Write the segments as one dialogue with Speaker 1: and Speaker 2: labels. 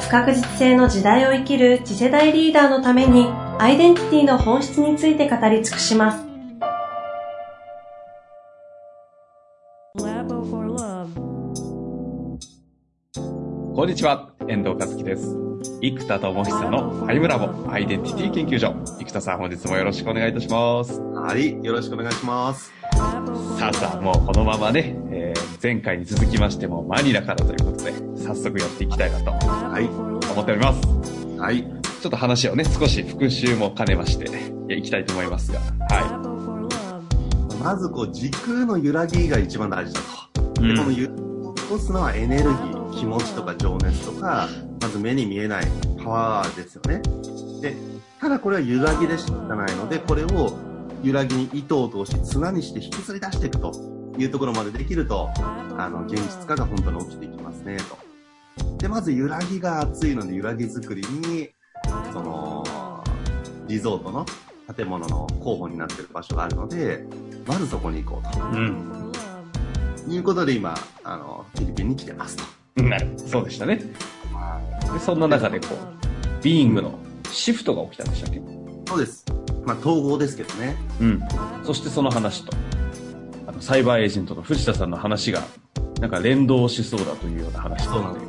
Speaker 1: 不確実性の時代を生きる次世代リーダーのためにアイデンティティの本質について語り尽くします。
Speaker 2: こんにちは、遠藤和樹です。生田智久のファイムラボアイデンティティ研究所。生田さん、本日もよろしくお願いいたします。
Speaker 3: はい、よろしくお願いします。
Speaker 2: さあさあ、もうこのままね、えー、前回に続きましてもマニラからということで、早速やっていきたいなと、はい、思っております。はい。ちょっと話をね、少し復習も兼ねまして、いきたいと思いますが、は
Speaker 3: い。まずこう、時空の揺らぎが一番大事だと。で、この揺らぎを起こすのはエネルギー、気持ちとか情熱とか、まず目に見えないパワーですよね。で、ただこれは揺らぎでしかないので、これを揺らぎに糸を通し綱にして引きずり出していくというところまでできると、あの、現実化が本当に起きていきますね、と。で、まず揺らぎが熱いので揺らぎ作りに、その、リゾートの建物の候補になってる場所があるので、まずそこに行こうと。うん。いうことで今、あの、フィリピンに来てますと。
Speaker 2: なるそうでしたね。で、そんな中でこう、ビーイングのシフトが起きたんでしたっけ？
Speaker 3: そうです。まあ、統合ですけどね。
Speaker 2: うん。そしてその話と、あの、サイバーエージェントの藤田さんの話が、なんか連動しそうだというような話
Speaker 3: そうなんで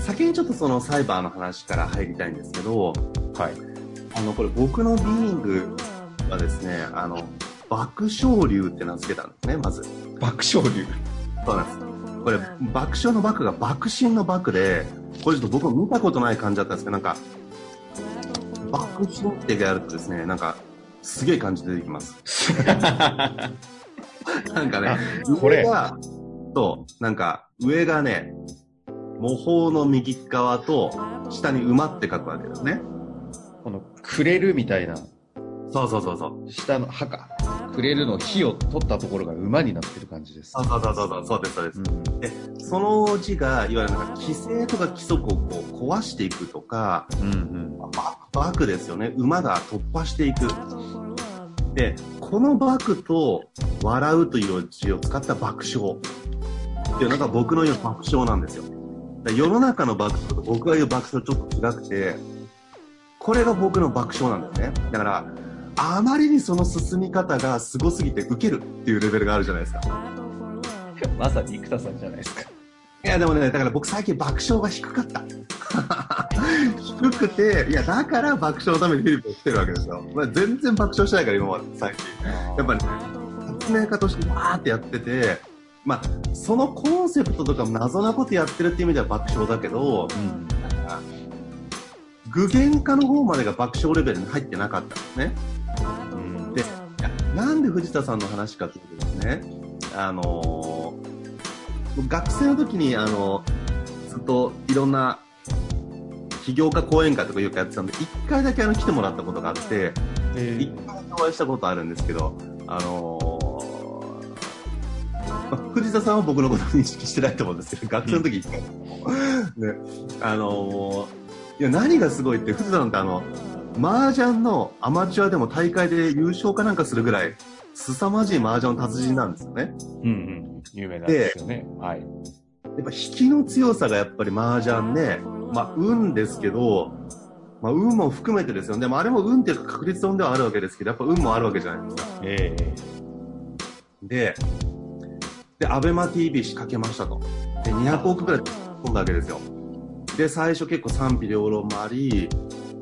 Speaker 3: す先にちょっとそのサイバーの話から入りたいんですけど、はい。あの、これ僕のビーイングはですね、あの、爆笑流って名付けたんですね、まず。
Speaker 2: 爆笑流？
Speaker 3: そうなんです。これ、爆笑の爆が爆心の爆で、これちょっと僕も見たことない感じだったんですけど、なんか、爆心ってやるとですね、なんか、すげえ感じ出てきます。なんかね、これが、と、なんか、上がね、模倣の右側と、下に馬って書くわけですね。
Speaker 2: この、くれるみたいな。
Speaker 3: そうそうそうそう。
Speaker 2: 下の歯か。くれるの火を取ったところが馬になってる感じです。
Speaker 3: そうそうそうそう、そうです、そうです。うん、で、その字が、いわゆるなんか規制とか規則をこう壊していくとか、うんうん、バックですよね。馬が突破していく。で、このバクと笑うという字を使った爆笑。っていうのが僕の言う爆笑なんですよ。世の中の爆笑と僕が言う爆笑ちょっと違くて、これが僕の爆笑なんですね。だから、あまりにその進み方がすごすぎてウケるっていうレベルがあるじゃないですか。
Speaker 2: まさに生田さんじゃないですか。
Speaker 3: いや、でもね、だから僕最近爆笑が低かった。低くて、いや、だから爆笑のためにフィリピンを来てるわけですよ。まあ、全然爆笑してないから、今まで、最近。やっぱり、発明家としてわーってやってて、まあ、そのコンセプトとか謎なことやってるっていう意味では爆笑だけど、うん、具現化の方までが爆笑レベルに入ってなかったんですね。で、なんで藤田さんの話かというとですね、あのー、学生の時に、あのー、ずっといろんな起業家講演会とかよくやってたんで、一回だけあの来てもらったことがあって、一回お会いしたことあるんですけど、あのー、まあ、藤田さんは僕のことを認識してないと思うんですけど、学生の時ね、あのいや、何がすごいって、藤田さんってあの、麻雀のアマチュアでも大会で優勝かなんかするぐらい、凄まじい麻雀の達人なんですよね。
Speaker 2: うんうん。有名なんですよね。はい。
Speaker 3: やっぱ引きの強さがやっぱり麻雀ね、まあ運ですけど、まあ運も含めてですよね。でもあれも運っていうか確率論ではあるわけですけど、やっぱ運もあるわけじゃないですか。ええー、で、で、アベマ TV 仕掛けましたと。で、200億くらい飛んだわけですよ。で、最初結構賛否両論もあり、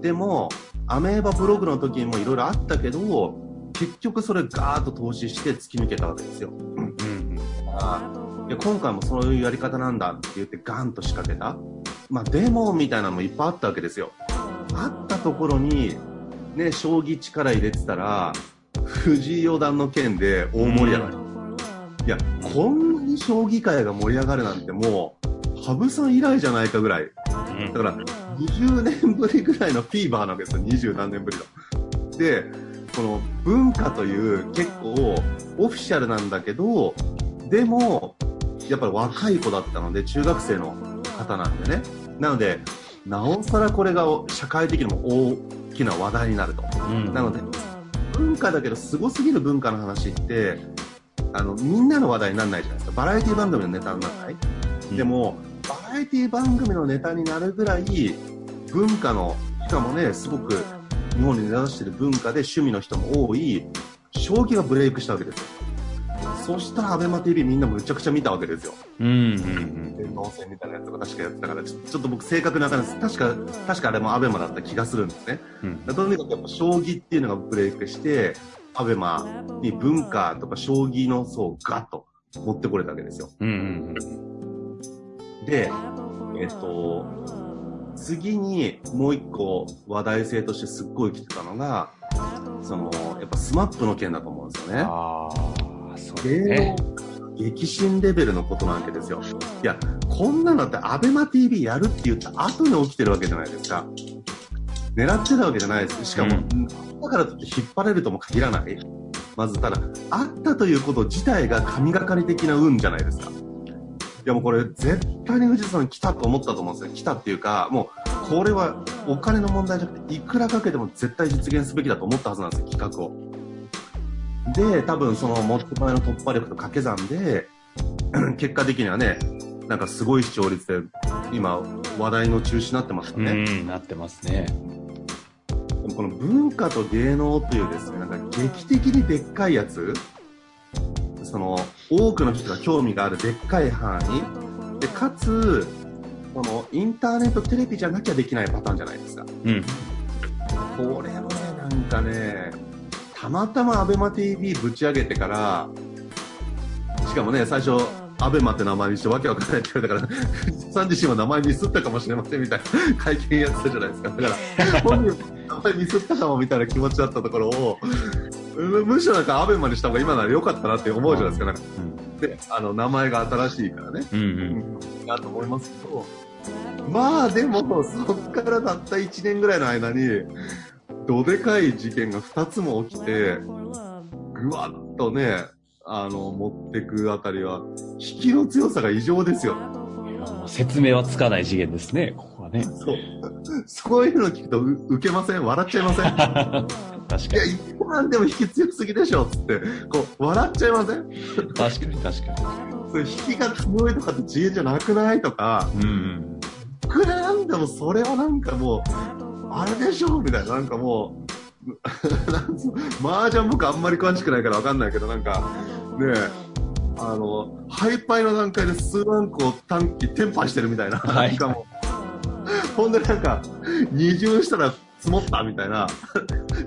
Speaker 3: でも、アメーバブログの時にもいろいろあったけど、結局それガーッと投資して突き抜けたわけですよ。うんうん、いや今回もそういうやり方なんだって言ってガンと仕掛けた。まあ、デモみたいなのもいっぱいあったわけですよ。あったところに、ね、将棋力入れてたら、藤井四段の件で大盛り上がり。いや、こんなに将棋界が盛り上がるなんてもう、羽生さん以来じゃないかぐらい、だから、20年ぶりぐらいのフィーバーなわけですよ、二十何年ぶりの。で、この文化という結構オフィシャルなんだけど、でも、やっぱり若い子だったので、中学生の方なんでね。なので、なおさらこれが社会的にも大きな話題になると。うん、なので、文化だけど、すごすぎる文化の話って、あの、みんなの話題にならないじゃないですか。バラエティ番組のネタにならない、うん、でも、バラエティ番組のネタになるぐらい、文化の、しかもね、すごく日本に根ざしている文化で趣味の人も多い、将棋がブレイクしたわけですよ。そしたら、アベマ TV みんなむちゃくちゃ見たわけですよ。うんうんうん。電王戦みたいなやつとか確かやってたから、ちょっと僕正確な感じ確か、確かあれもアベマだった気がするんですね。うん、とにかくやっぱ将棋っていうのがブレイクして、アベマに文化とか将棋の層をガッと持ってこれたわけですよ。うんうんうん、で、えっと、次にもう一個話題性としてすっごい来てたのが、その、やっぱ SMAP の件だと思うんですよね。ああ、そうね。激震レベルのことなわけですよ。いや、こんなのってアベマ TV やるって言った後に起きてるわけじゃないですか。狙ってたわけじゃないです。しかも、うん、だからといって引っ張れるとも限らない。まずただ、あったということ自体が神がかり的な運じゃないですか。いやもうこれ絶対に富士山来たと思ったと思うんですよ。来たっていうか、もうこれはお金の問題じゃなくて、いくらかけても絶対実現すべきだと思ったはずなんですよ、企画を。で、多分その持って前の突破力と掛け算で、結果的にはね、なんかすごい視聴率で、今、話題の中止になってますよね。
Speaker 2: うん、なってますね。
Speaker 3: この文化と芸能というですね、なんか劇的にでっかいやつ、その、多くの人が興味があるでっかい範囲、で、かつ、このインターネットテレビじゃなきゃできないパターンじゃないですか。うん。これもね、なんかね、たまたま ABEMATV ぶち上げてから、しかもね、最初、アベマって名前にしてわけわかんないって言われたから、さん自身は名前ミスったかもしれませんみたいな会見やってたじゃないですか。だから、本人名前ミスったかもみたいな気持ちだったところを、むしろなんかアベマにした方が今なら良かったなって思うじゃないですか。なんかで、あの、名前が新しいからね。うんうん。なと思いますけど、まあでも、そっからたった1年ぐらいの間に、どでかい事件が2つも起きて、ぐわっとね、あの、持ってくあたりは、引きの強さが異常ですよ。
Speaker 2: 説明はつかない次元ですね、ここはね。
Speaker 3: そう。そういうの聞くと、受けません？笑っちゃいません？確かに。いや、一番でも引き強すぎでしょ、つって、こう、笑っちゃいません？
Speaker 2: 確かに、確かに。
Speaker 3: それ引きが強いとかって次元じゃなくないとか、うん。くらんでもそれはなんかもう、あれでしょみたいな、なんかもう、麻雀僕あんまり詳しくないからわかんないけど、なんか、ねあの、ハイパイの段階で数万個短期、テンパしてるみたいな。はい。も、ほんでなんか、二重したら積もったみたいな。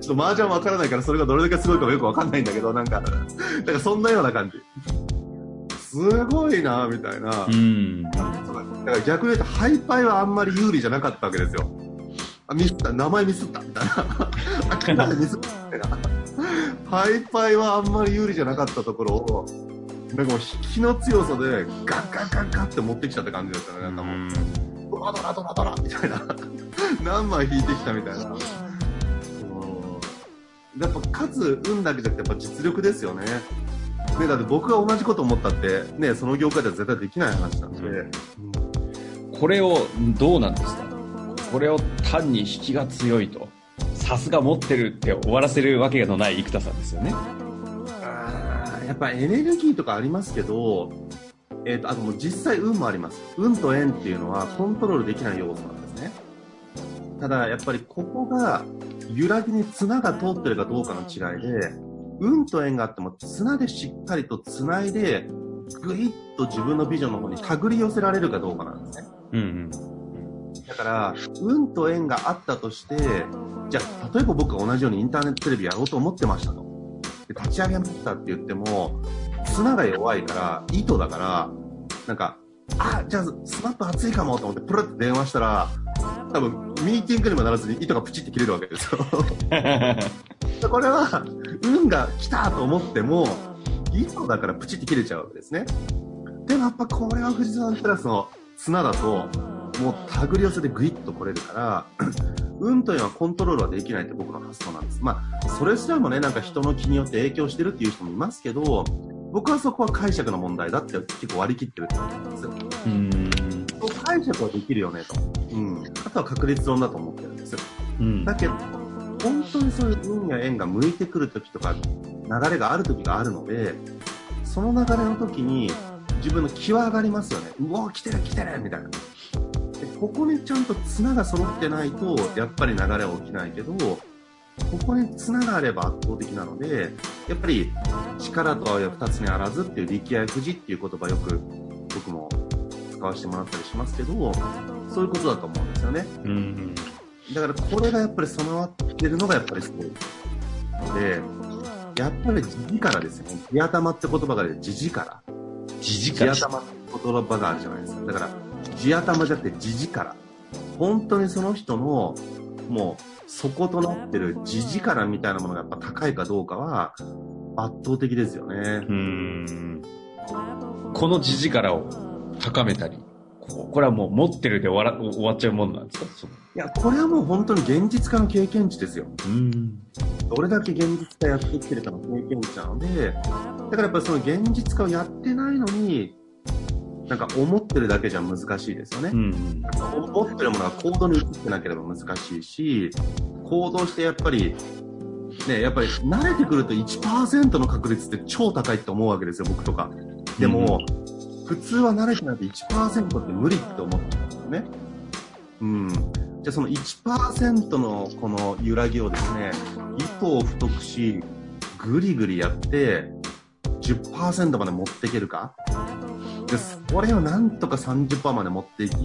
Speaker 3: ちょっと麻雀わからないからそれがどれだけすごいかもよくわかんないんだけど、なんか、なんかそんなような感じ。すごいなみたいな。うん。だから逆に言うと、ハイパイはあんまり有利じゃなかったわけですよ。あ、ミスった、名前ミスったみたいな。明らかにミスったみたいな。ハイパイはあんまり有利じゃなかったところを、なんかもう引きの強さでガッガッガッガッって持ってきちゃった感じだったね。なんかもう、ドラドラドラドラみたいな。何枚引いてきたみたいな。やっぱ勝つ運だけじゃなくてやっぱ実力ですよね。ね、だって僕が同じこと思ったって、ね、その業界では絶対できない話なんで。うん、
Speaker 2: これをどうなんですか？これを単に引きが強いと、さすが持ってるって終わらせるわけのない生田さんですよね。
Speaker 3: あやっぱエネルギーとかありますけど、えーと、あともう実際運もあります。運と縁っていうのはコントロールできない要素なんですね。ただやっぱりここが揺らぎに綱が通ってるかどうかの違いで、運と縁があっても綱でしっかりと繋いで、ぐいっと自分のビジョンの方に手繰り寄せられるかどうかなんですね。うんうんだから、運と縁があったとして、じゃあ、例えば僕が同じようにインターネットテレビやろうと思ってましたと。で立ち上げましたって言っても、綱が弱いから、糸だから、なんか、あ、じゃあ、 SMAP 熱いかもと思って、プルって電話したら、多分、ミーティングにもならずに糸がプチって切れるわけですよ。これは、運が来たと思っても、糸だからプチって切れちゃうわけですね。でもやっぱこれは富士山テラスの綱だと、もう手繰り寄せでグイッと来れるから、運というのはコントロールはできないって僕の発想なんです。まあ、それすらもね、なんか人の気によって影響してるっていう人もいますけど、僕はそこは解釈の問題だって結構割り切ってるってことなんですよ。うん。解釈はできるよねと。うん。あとは確率論だと思ってるんですよ。うん。だけど、本当にそういう運や縁が向いてくる時とか、流れがある時があるので、その流れの時に自分の気は上がりますよね。うお来てる来てるみたいな。でここにちゃんと綱が揃ってないと、やっぱり流れは起きないけど、ここに綱があれば圧倒的なので、やっぱり力とは二つにあらずっていう力や富士っていう言葉よく僕も使わせてもらったりしますけど、そういうことだと思うんですよね。うん、だからこれがやっぱり備わってるのがやっぱりすごい。ので、やっぱり地力ですよね。地頭って言葉がある地力。
Speaker 2: 地力
Speaker 3: 地頭って言葉があるじゃないですか。だから、地頭じゃなくて地力。本当にその人の、もう、底となってる地力みたいなものがやっぱ高いかどうかは、圧倒的ですよね。うん。
Speaker 2: この地力を高めたり、これはもう持ってるで終わら終わっちゃうもんなんですか？
Speaker 3: いや、これはもう本当に現実化の経験値ですよ。うん。どれだけ現実化やってきてるかの経験値なので、だからやっぱりその現実化をやってないのに、なんか思ってるだけじゃ難しいですよね。うん、思ってるものは行動に移ってなければ難しいし、行動してやっぱり、ね、やっぱり慣れてくると1%の確率って超高いって思うわけですよ、僕とか。でも、うん普通は慣れてないと1%って無理って思ってますよね。うん。じゃあその1%のこの揺らぎをですね、糸を太くし、ぐりぐりやって、10%まで持っていけるか。で、それをなんとか30%まで持っていき、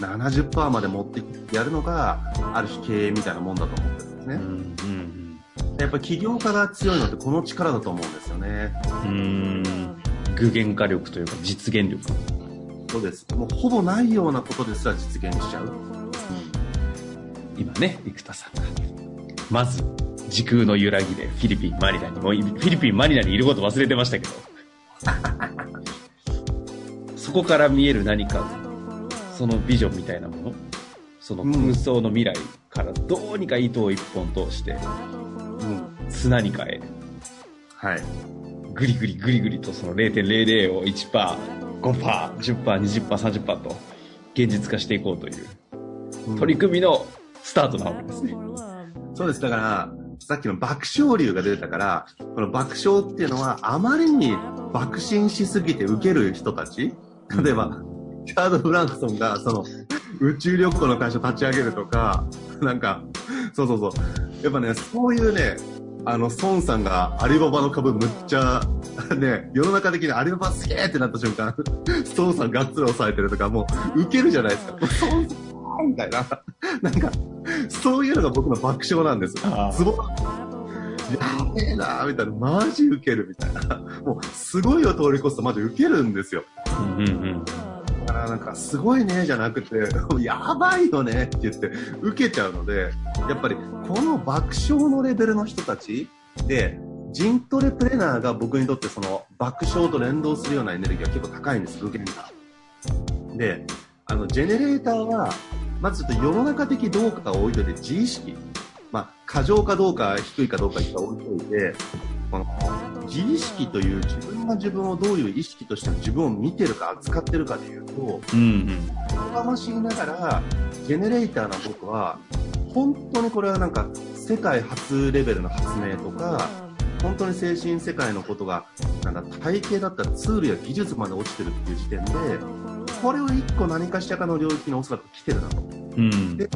Speaker 3: 70%まで持ってやるのが、ある種経営みたいなもんだと思ってるんですね。うんうん、やっぱ起業家が強いのってこの力だと思うんですよね。うん。
Speaker 2: 具現化力というか実現力。
Speaker 3: そうです。もうほぼないようなことですら実現しちゃう、うん、
Speaker 2: 今ね生田さんが。まず時空の揺らぎでフィリピンマニラにもフィリピンマニラにいること忘れてましたけど そこから見える何かそのビジョンみたいなもの？その空想の未来からどうにか糸を一本通して、うん、砂に変えはい。ぐりぐりぐりぐりとその0.00を1%、5%、10%、20%、30%と現実化していこうという取り組みのスタートなわけですね。
Speaker 3: うん、そうです。だから、さっきの爆笑流が出てたから、この爆笑っていうのはあまりに爆心しすぎて受ける人たち例えば、チャード・フランクソンがその宇宙旅行の会社立ち上げるとか、なんか、そうそうそう。やっぱね、そういうね、あの、孫さんがアリババの株むっちゃ、ね、世の中的にアリババすげえってなった瞬間、孫さんがっつり抑えてるとか、もう、ウケるじゃないですか。孫さんみたいな。なんか、そういうのが僕の爆笑なんです。ツボやべえなみたいな。マジウケるみたいな。もう、すごいを通り越すとマジウケるんですよ。うんうんうんだからなんか、すごいね、じゃなくて、やばいよねって言って、受けちゃうので、やっぱり、この爆笑のレベルの人たちで、ジントレプレナーが僕にとってその爆笑と連動するようなエネルギーは結構高いんです、具現が。で、あの、ジェネレーターは、まずちょっと世の中的どうかを置いといて、自意識。まあ、過剰かどうか、低いかどうか一回置いといて、この自意識という自分が自分をどういう意識として自分を見てるか扱ってるかでいうと、うんうん、がましいながらジェネレーターな僕は本当にこれはなんか世界初レベルの発明とか本当に精神世界のことがなんか体系だったらツールや技術まで落ちてるっていう時点でこれを1個何かしらかの領域におそらく来てるなと。うん、で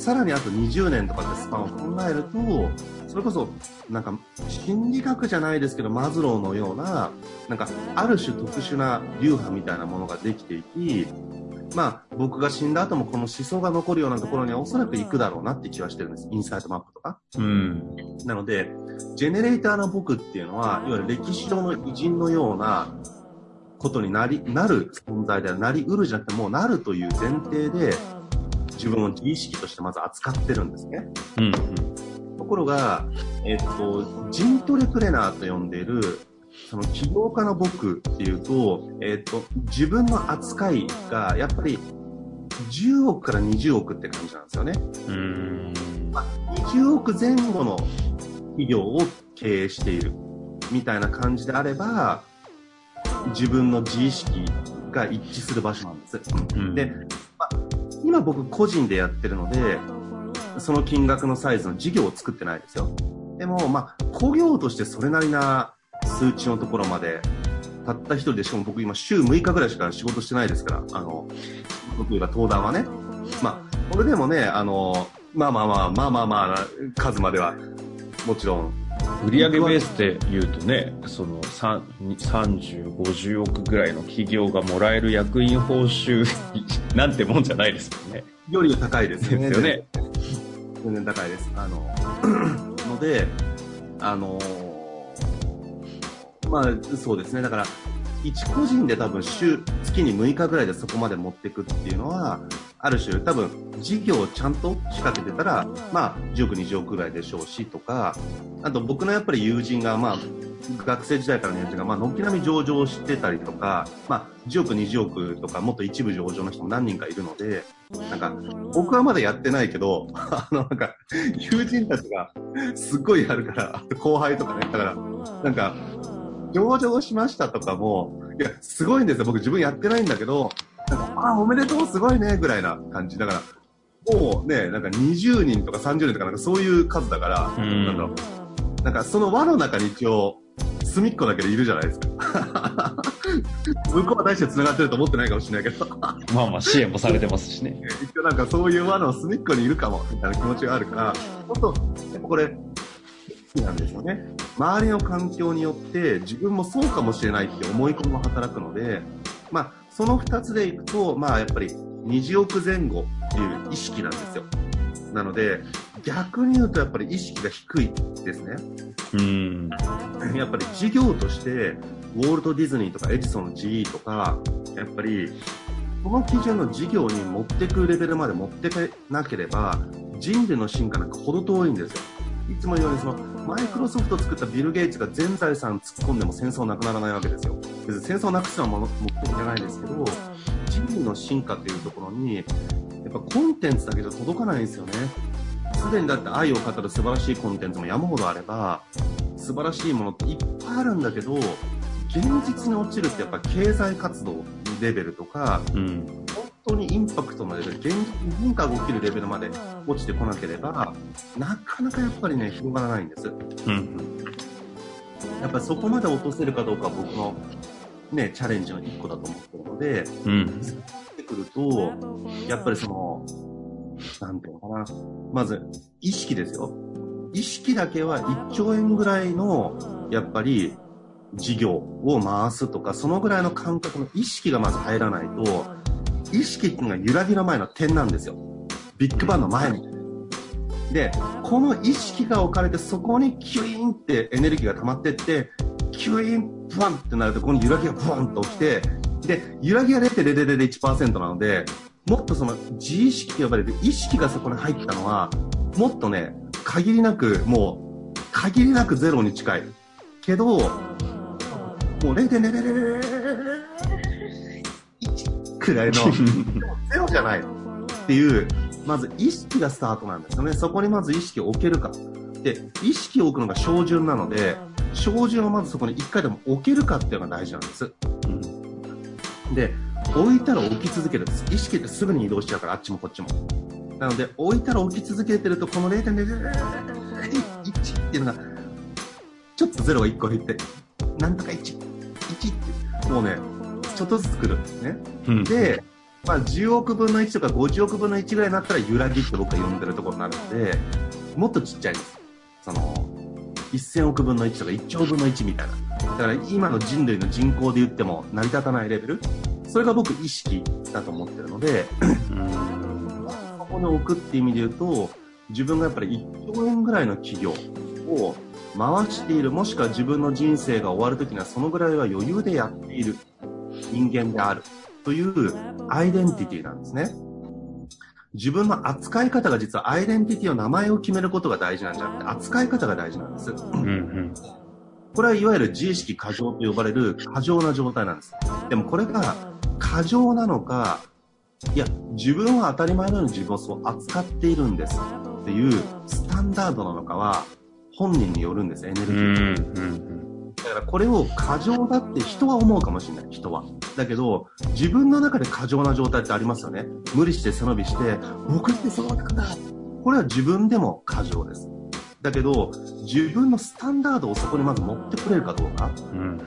Speaker 3: さらにあと20年とかってスパンを考えるとそれこそなんか心理学じゃないですけどマズローのようななんかある種特殊な流派みたいなものができていきまあ僕が死んだ後もこの思想が残るようなところにはおそらく行くだろうなって気はしてるんです。インサイトマップとか、うん、なのでジェネレーターの僕っていうのはいわゆる歴史上の偉人のようなことになりなる存在ではなりうるじゃなくてもうなるという前提で自分を自意識としてまず扱ってるんですね、うん、うんところが、えっと、ジントレプレナーと呼んでいる、その起業家の僕っていうと、えっと、自分の扱いがやっぱり10億から20億って感じなんですよね。うん。まあ、20億前後の企業を経営しているみたいな感じであれば、自分の自意識が一致する場所なんです。うん、で、まあ、今僕個人でやってるので、その金額のサイズの事業を作ってないですよ。でも、まあ、工業としてそれなりな数値のところまで、たった一人で、しかも僕今週6日ぐらいしか仕事してないですから、あの、僕が登壇はね。まあ、これでもね、あの、まあまあまあ、まあまあまあ、数までは、もちろん
Speaker 2: 売上ベースで言うとね、その30、50億ぐらいの企業がもらえる役員報酬なんてもんじゃないですもんね。
Speaker 3: より高いです
Speaker 2: ね。ですよね。
Speaker 3: 全然高いです。あの、ので、あのまあ、そうですね。だから、一個人で多分週、月に6日ぐらいでそこまで持っていくっていうのは、ある種多分事業をちゃんと仕掛けてたら、まあ、10億、20億ぐらいでしょうしとか、あと僕のやっぱり友人が、まあ、学生時代からの友人が、まあ、軒並み上場してたりとか、まあ、10億、20億とか、もっと一部上場の人も何人かいるので、なんか、僕はまだやってないけど、あの、なんか、友人たちがすっごいやるから、後輩とかね、だから、なんか、上場しましたとかも、いや、すごいんですよ。僕自分やってないんだけど、あ、おめでとう、すごいね、ぐらいな感じ。だから、もうね、なんか20人とか30人とかなんかそういう数だから、なんだろう。なんかその輪の中に一応、隅っこだけでいるじゃないですか。向こうは大して繋がってると思ってないかもしれないけど。
Speaker 2: まあまあ支援もされてますしね。
Speaker 3: 一応なんかそういう輪の隅っこにいるかも、みたいな気持ちがあるから、本当やっぱこれ、なんですよね。周りの環境によって自分もそうかもしれないって思い込みも働くので、まあ、その2つでいくと、まあ、やっぱり20億前後っていう意識なんですよ。なので、逆に言うとやっぱり意識が低いですね。うん。やっぱり事業として、ウォルト・ディズニーとかエジソン GE とか、やっぱり、この基準の事業に持ってくレベルまで持ってかなければ、人類の進化なんかほど遠いんですよ。いつも言うようにそのマイクロソフトを作ったビル・ゲイツが全財産突っ込んでも戦争なくならないわけですよ別に戦争なくすのは目的じゃないですけど人類の進化っていうところにやっぱコンテンツだけじゃ届かないんですよねすでにだって愛を語る素晴らしいコンテンツも山ほどあれば素晴らしいものっていっぱいあるんだけど現実に落ちるってやっぱ経済活動レベルとか、うん、当にインパクトのレベル、現実に変化が起きるレベルまで落ちてこなければ、なかなかやっぱりね、広がらないんです。うん。やっぱりそこまで落とせるかどうかは僕のね、チャレンジの一個だと思ってるので、うん。ってくると、やっぱりその、なんていうのかな。まず、意識ですよ。意識だけは1兆円ぐらいの、やっぱり、事業を回すとか、そのぐらいの感覚の意識がまず入らないと、意識っていうのが揺らぎの前の点なんですよ。ビッグバンの前に。で、この意識が置かれてそこにキュイーンってエネルギーが溜まってって、キュイーン、ブワンってなるとここに揺らぎがブワンと起きて、で、揺らぎが0.001%なので、もっとその自意識と呼ばれる意識がそこに入ったのは、もっとね、限りなく、もう、限りなくゼロに近い。けど、もう0.000くらいの、ゼロじゃないっていう、まず意識がスタートなんですよね。そこにまず意識を置けるか。で、意識を置くのが照準なので、照準をまずそこに一回でも置けるかっていうのが大事なんです。うん、で、置いたら置き続けるんです。意識ってすぐに移動しちゃうから、あっちもこっちも。なので、置いたら置き続けてると、この0.01っていうのが、ちょっと0が1個減って、なんとか1、1って、もうね、ちょっとずつ来るんですね。うん、で、まあ、10億分の1とか50億分の1ぐらいになったら揺らぎって僕は呼んでるところになるので、もっとちっちゃいです。その、1000億分の1とか1兆分の1みたいな。だから今の人類の人口で言っても成り立たないレベル。それが僕意識だと思ってるので、そこに置くっていう意味で言うと、自分がやっぱり1兆円ぐらいの企業を回している、もしくは自分の人生が終わるときにはそのぐらいは余裕でやっている。人間であるというアイデンティティなんですね。自分の扱い方が実はアイデンティティの名前を決めることが大事なんじゃなくて、扱い方が大事なんです。うんうん、これはいわゆる自意識過剰と呼ばれる過剰な状態なんです。でもこれが過剰なのか、いや、自分は当たり前のように自分をそう扱っているんですっていうスタンダードなのかは本人によるんです、エネルギー。だからこれを過剰だって人は思うかもしれない、人は。だけど、自分の中で過剰な状態ってありますよね。無理して背伸びして、僕ってそうなんだ。これは自分でも過剰です。だけど、自分のスタンダードをそこにまず持ってくれるかどうか。うん、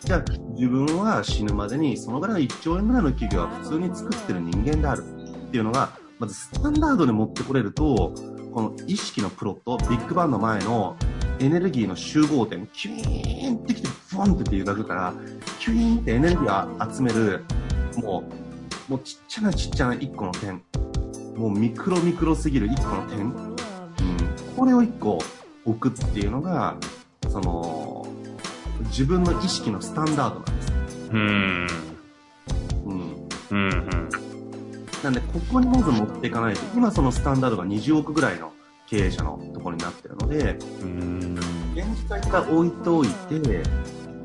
Speaker 3: じゃあ、自分は死ぬまでにそのぐらいの1兆円ぐらいの企業は普通に作ってる人間であるっていうのが、まずスタンダードに持ってこれると、この意識のプロット、ビッグバンの前のエネルギーの集合点、キュイーンってきて、ボンって描くから、キュイーンってエネルギーを集める、もう、もうちっちゃなちっちゃな一個の点、もうミクロミクロすぎる一個の点、うん、これを一個置くっていうのが、その、自分の意識のスタンダードなんです。うん。うん。うん。うんなんで、ここにまず持っていかないと、今そのスタンダードが20億ぐらいの経営者のところになってるので、現実は一回置いておいて、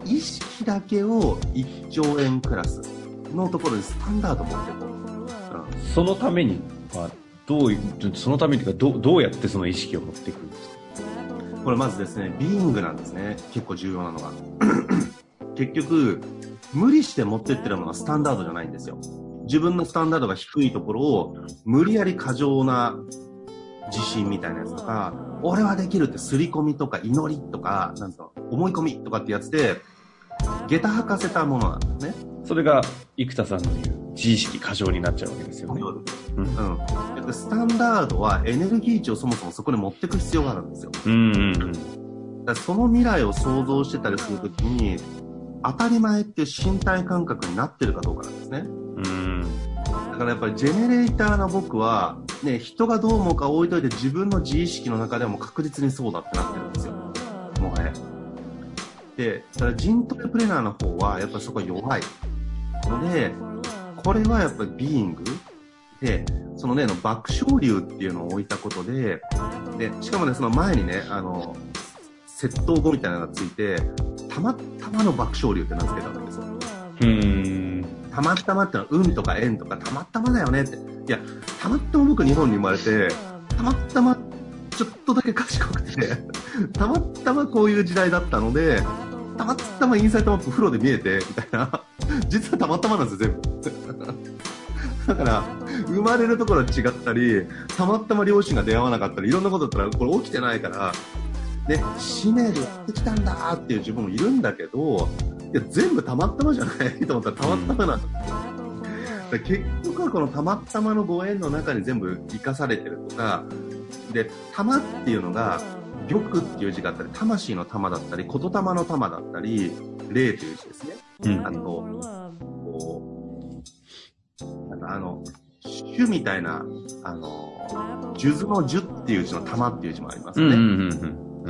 Speaker 3: 意識だけを1兆円クラスのところにスタンダード持っていこう。
Speaker 2: うん、そのためには、どういう、そのためにかどどうやってその意識を持っていくんですか？
Speaker 3: これまずですね、ビーイングなんですね。結構重要なのが。結局、無理して持ってってるものはスタンダードじゃないんですよ。自分のスタンダードが低いところを無理やり過剰な自信みたいなやつとか、俺はできるって刷り込みとか祈りとか、なんと思い込みとかってやつで、下駄履かせたものなんですね。
Speaker 2: それが、生田さんの言う自意識過剰になっちゃうわけですよね。
Speaker 3: うん。うん。スタンダードはエネルギー値をそもそもそこに持っていく必要があるんですよ。うんうんうん。だその未来を想像してたりするときに、当たり前っていう身体感覚になってるかどうかなんですね。からやっぱりジェネレーターの僕は、ね、人がどう思うか置いといて自分の自意識の中でも確実にそうだってなってるんですよ。もはや。で、ただジントレプレナーの方はやっぱそこは弱い。ので、これはやっぱりビーイングで、そのね、の爆笑流っていうのを置いたことで、で、しかもね、その前にね、あの、窃盗後みたいなのがついて、たまたまの爆笑流って名付けたわけですよ。うん。たまたまってのは運とか縁とかたまたまだよねって。いや、たまたま僕日本に生まれて、たまたまちょっとだけ賢くて、たまたまこういう時代だったので、たまたまインサイトマップ風呂で見えて、みたいな。実はたまたまなんですよ、全部。だから、生まれるところは違ったり、たまたま両親が出会わなかったり、いろんなことだったら、これ起きてないから、ね、使命でやってきたんだっていう自分もいるんだけど、いや、全部たまったまじゃないと思ったらたまったまなんだ。結局はこのたまったまのご縁の中に全部生かされてるとか、で、玉っていうのが、玉っていう字があったり、魂の玉だったり、言霊の玉だったり、霊という字ですね。うん、あと、こう、あの、種みたいな、あの、数珠の樹っていう字の玉っていう字もありますね。うんうんうん、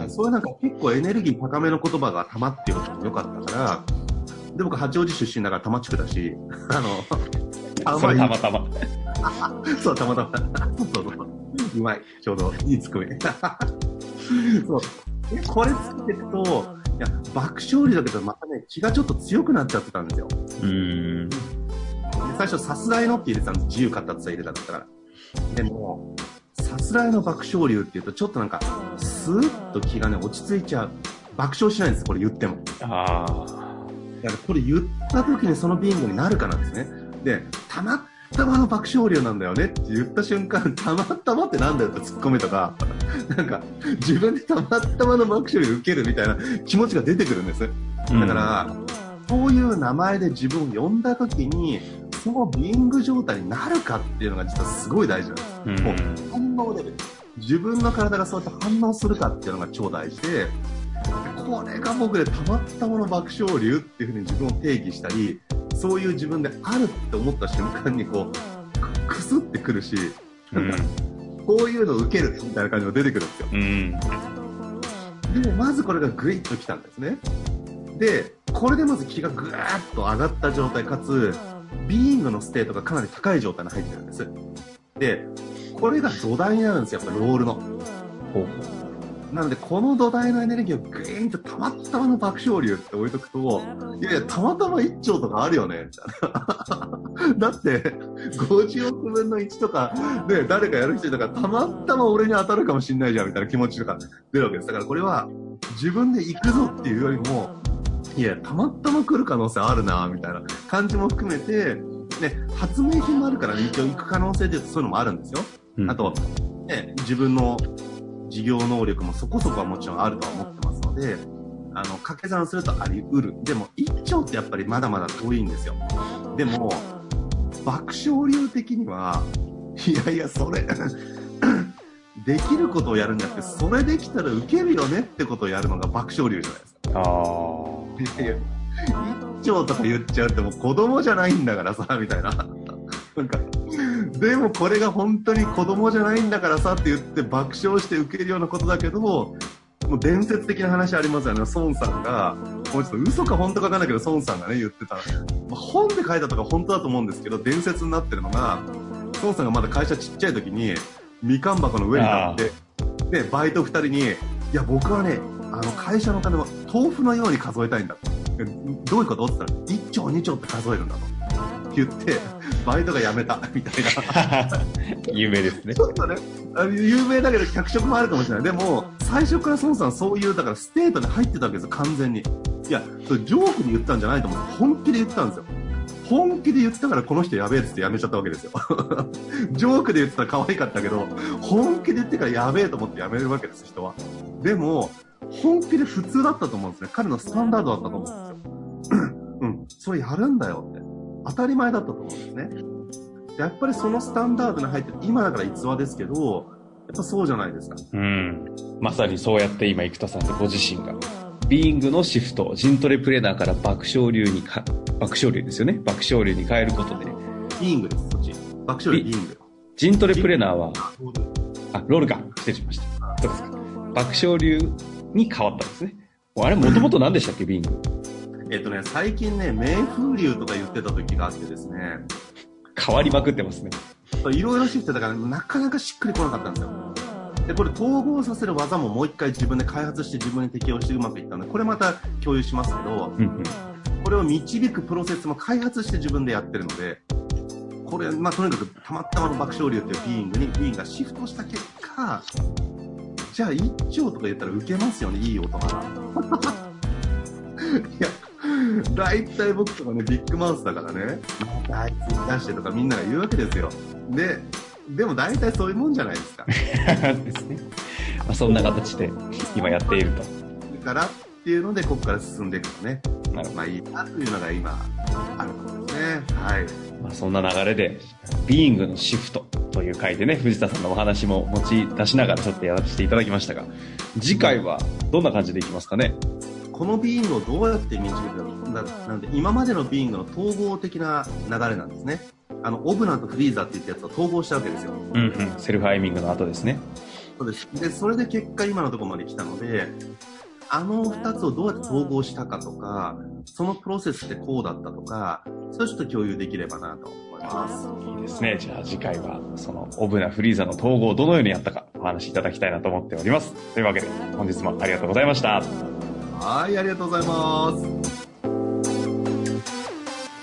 Speaker 3: そういうなんか結構エネルギー高めの言葉が玉っていうのも良かったから、で、僕八王子出身だから玉地区だし、あ
Speaker 2: の、それたまたま。
Speaker 3: そう、たまたま。そうそう。うまい。ちょうど、いいつくめ。そう。これつけていくと、いや、爆笑流だけど、またね、気がちょっと強くなっちゃってたんですよ。うん。最初、さすらいのって入れてたんです。自由買ったって入れたんだったら。でも、さすらいの爆笑流って言うと、ちょっとなんか、スーッと気がね、落ち着いちゃう。爆笑しないんです、これ言っても。ああ。だからこれ言った時にそのビンゴになるかなんですね。で、たまたまの爆笑流なんだよねって言った瞬間、たまたまってなんだよって突っ込めとか、なんか、自分でたまたまの爆笑流受けるみたいな気持ちが出てくるんです。だから、そういう名前で自分を呼んだ時に、そのビング状態になるかっていうのが実はすごい大事なんです。もう反応レベル。自分の体がそうやって反応するかっていうのが超大事で、これが僕でたまったもの爆笑流っていうふうに自分を定義したり、そういう自分であるって思った瞬間にこう、くすってくるし、うん、こういうのを受けるみたいな感じも出てくるんですよ。うん、でもまずこれがグイッときたんですね。で、これでまず気がぐーっと上がった状態かつ、 being の state がかなり高い状態に入ってるんです。で、これが土台になるんですよ、やっぱロールの。ほうなので、この土台のエネルギーをグイーンとたまたまの爆笑流って置いとくと、いやいや、たまたま1兆とかあるよね、みたいな。だって、50億分の1とか、ね、誰かやる人だから、たまたま俺に当たるかもしんないじゃん、みたいな気持ちとか出るわけです。だからこれは、自分で行くぞっていうよりも、いや、たまたま来る可能性あるな、みたいな感じも含めて、ね、発明品もあるからね、一応行く可能性でそういうのもあるんですよ。うん、あと、ね、自分の事業能力もそこそこはもちろんあるとは思ってますので、あの、掛け算するとあり得る。でも、1兆ってやっぱりまだまだ遠いんですよ。でも、爆笑流的には、いやいや、それ できることをやるんじゃなくて、それできたらウケるよねってことをやるのが爆笑流じゃないですか。いやいや、1兆とか言っちゃうってもう子供じゃないんだからさ、みたいな。なんか、でもこれが本当に子供じゃないんだからさって言って爆笑して受けるようなことだけど、もう伝説的な話ありますよね。孫さんが、もうちょっと嘘か本当かわかんないけど、孫さんがね、言ってた。まあ、本で書いたとか本当だと思うんですけど、伝説になってるのが、孫さんがまだ会社ちっちゃい時に、みかん箱の上に立って、で、バイト2人に、いや、僕はね、あの、会社の金は豆腐のように数えたいんだ。どういうこと？って言ったら、1兆2兆って数えるんだと。言って、バイトが辞めた、みたいな。
Speaker 2: 有名ですね。
Speaker 3: ちょっとね、有名だけど脚色もあるかもしれない。でも、最初から孫さんそういう、だから state に入ってたわけですよ、完全に。いや、それジョークで言ったんじゃないと思う。本気で言ったんですよ。本気で言ったからこの人やべえっつって辞めちゃったわけですよ。ジョークで言ってたら可愛かったけど、本気で言ってからやべえと思って辞めるわけです、人は。でも、本気で普通だったと思うんですね。彼のスタンダードだったと思うんですよ。うん、それやるんだよって。当たり前だったと思うんですね。やっぱりそのスタンダードに入ってる、今だから逸話ですけど、やっぱそうじゃないですか。
Speaker 2: うん。まさにそうやって今、生田さんとご自身が、ビーイングのシフト、ジントレプレーナーから爆笑流にか、爆笑流ですよね。爆笑流に変えることで。
Speaker 3: ビーイングです、そっち。爆笑流ビーイング。
Speaker 2: ジントレプレーナーは、あ、ロールか。失礼しました。そうですか。爆笑流に変わったんですね。あれ、もともと何でしたっけ、ビング？
Speaker 3: えっとね、最近ね、名風流とか言ってた時があってですね。
Speaker 2: 変わりまくってますね。
Speaker 3: いろいろシフトだから、なかなかしっくりこなかったんですよ。で、これ統合させる技ももう一回自分で開発して自分に適用してうまくいったので、これまた共有しますけど、うんうん、これを導くプロセスも開発して自分でやってるので、これ、まあ、とにかくたまたまの爆笑流っていうビーイングに、ビーイングがシフトした結果、じゃあ一丁とか言ったら受けますよね、いい音が。いや、大体僕とかね、ビッグマウスだからね、またあいつ出してとかみんなが言うわけですよ。で、でも大体そういうもんじゃないですか。
Speaker 2: ですね。まあ、そんな形で今やっていると。
Speaker 3: だからっていうので、ここから進んでいくとね、まあいいなというのが今、あることですね。はい。
Speaker 2: まあ、そんな流れで、ビーイングのシフトという回でね、藤田さんのお話も持ち出しながらちょっとやらせていただきましたが、次回はどんな感じでいきますかね？
Speaker 3: このビーイングをどうやって導くかなんで今までのビーイングの統合的な流れなんですね。あのオブナンとフリーザって言ったやつを統合したわけですよ、
Speaker 2: うんうん、セルフアイミングの後ですね。
Speaker 3: そうです。でそれで結果今のところまで来たのであの2つをどうやって統合したかとかそのプロセスってこうだったとかそれちょっと共有できればなと思います。
Speaker 2: いいですね。じゃあ次回はそのオブナフリーザの統合をどのようにやったかお話しいただきたいなと思っております。というわけで本日もありがとうございました。
Speaker 3: はい、ありがとうございます。